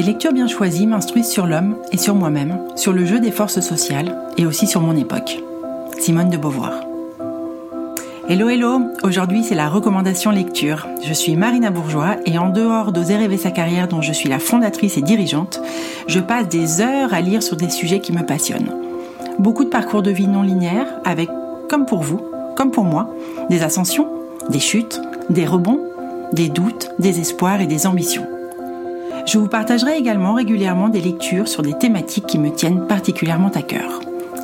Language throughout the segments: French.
Des lectures bien choisies m'instruisent sur l'homme et sur moi-même, sur le jeu des forces sociales et aussi sur mon époque. Simone de Beauvoir. Hello hello, aujourd'hui c'est la recommandation lecture. Je suis Marina Bourgeois et en dehors d'Oser rêver sa carrière dont je suis la fondatrice et dirigeante, je passe des heures à lire sur des sujets qui me passionnent. Beaucoup de parcours de vie non linéaires avec, comme pour vous, comme pour moi, des ascensions, des chutes, des rebonds, des doutes, des espoirs et des ambitions. Je vous partagerai également régulièrement des lectures sur des thématiques qui me tiennent particulièrement à cœur.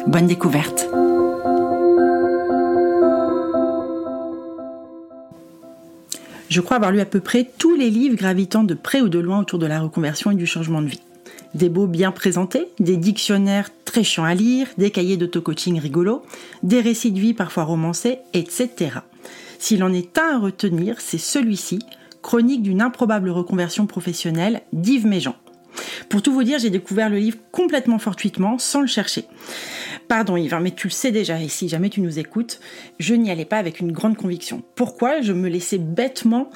Bonne découverte Je crois avoir lu à peu près tous les livres gravitant de près ou de loin autour de la reconversion et du changement de vie. Des beaux bien présentés, des dictionnaires très chiants à lire, des cahiers d'auto-coaching rigolos, des récits de vie parfois romancés, etc. S'il en est un à retenir, c'est celui-ci, Chronique d'une improbable reconversion professionnelle d'Yves Méjean. Pour tout vous dire, j'ai découvert le livre complètement fortuitement, sans le chercher. Pardon Yves, hein, mais tu le sais déjà, et si jamais tu nous écoutes, je n'y allais pas avec une grande conviction. Pourquoi Je me laissais bêtement,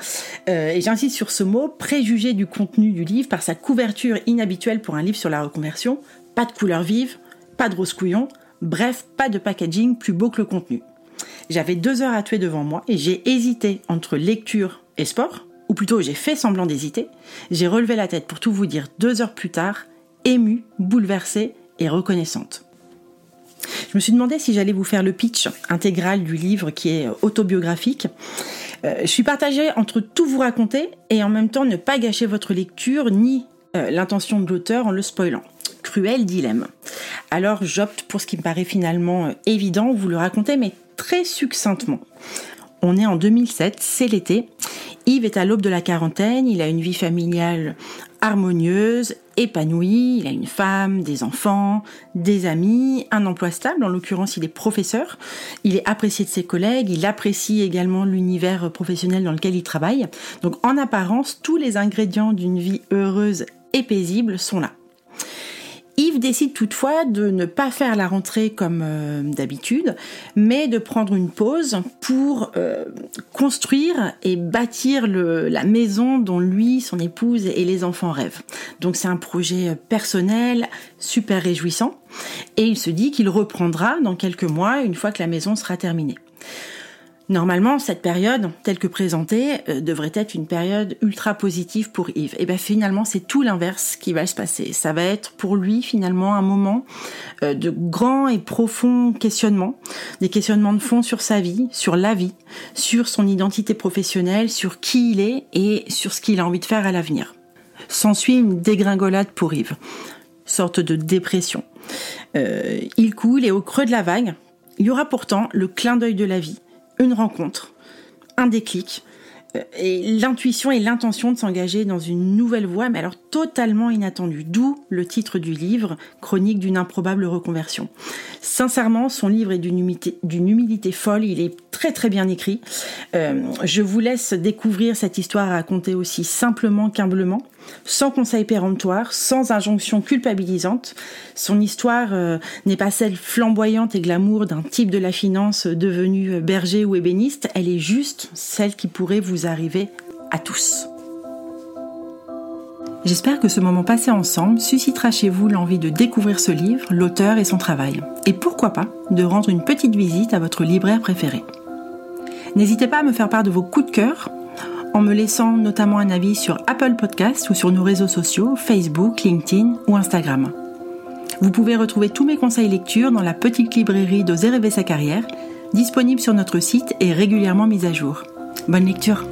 euh, et j'insiste sur ce mot, préjuger du contenu du livre par sa couverture inhabituelle pour un livre sur la reconversion, pas de couleur vive, pas de rose couillon, bref, pas de packaging plus beau que le contenu. J'avais deux heures à tuer devant moi et j'ai hésité entre lecture et sport, ou plutôt j'ai fait semblant d'hésiter. J'ai relevé la tête pour tout vous dire deux heures plus tard, émue, bouleversée et reconnaissante. Je me suis demandé si j'allais vous faire le pitch intégral du livre qui est autobiographique. Euh, je suis partagée entre tout vous raconter et en même temps ne pas gâcher votre lecture ni euh, l'intention de l'auteur en le spoilant. Cruel dilemme. Alors j'opte pour ce qui me paraît finalement euh, évident, vous le raconter, mais très succinctement. On est en 2007, c'est l'été. Yves est à l'aube de la quarantaine, il a une vie familiale harmonieuse, épanouie, il a une femme, des enfants, des amis, un emploi stable, en l'occurrence il est professeur, il est apprécié de ses collègues, il apprécie également l'univers professionnel dans lequel il travaille. Donc en apparence, tous les ingrédients d'une vie heureuse et paisible sont là. Yves décide toutefois de ne pas faire la rentrée comme euh, d'habitude, mais de prendre une pause pour euh, construire et bâtir la maison dont lui, son épouse et les enfants rêvent. Donc c'est un projet personnel super réjouissant et il se dit qu'il reprendra dans quelques mois une fois que la maison sera terminée. Normalement, cette période, telle que présentée, euh, devrait être une période ultra positive pour Yves. Et bien finalement, c'est tout l'inverse qui va se passer. Ça va être pour lui finalement un moment euh, de grand et profond questionnement, des questionnements de fond sur sa vie, sur la vie, sur son identité professionnelle, sur qui il est et sur ce qu'il a envie de faire à l'avenir. S'ensuit une dégringolade pour Yves, sorte de dépression. Euh, il coule et au creux de la vague, il y aura pourtant le clin d'œil de la vie une rencontre, un déclic, euh, et l'intuition et l'intention de s'engager dans une nouvelle voie, mais alors totalement inattendue. D'où le titre du livre, Chronique d'une improbable reconversion. Sincèrement, son livre est d'une humilité, humilité, folle, il est très très bien écrit. Euh, je vous laisse découvrir cette histoire racontée aussi simplement qu'humblement sans conseil péremptoire, sans injonction culpabilisante. Son histoire euh, n'est pas celle flamboyante et glamour d'un type de la finance devenu berger ou ébéniste, elle est juste celle qui pourrait vous arriver à tous. J'espère que ce moment passé ensemble suscitera chez vous l'envie de découvrir ce livre, l'auteur et son travail. Et pourquoi pas de rendre une petite visite à votre libraire préféré. N'hésitez pas à me faire part de vos coups de cœur en me laissant notamment un avis sur Apple Podcasts ou sur nos réseaux sociaux, Facebook, LinkedIn ou Instagram. Vous pouvez retrouver tous mes conseils lecture dans la petite librairie d'Oser rêver sa carrière, disponible sur notre site et régulièrement mise à jour. Bonne lecture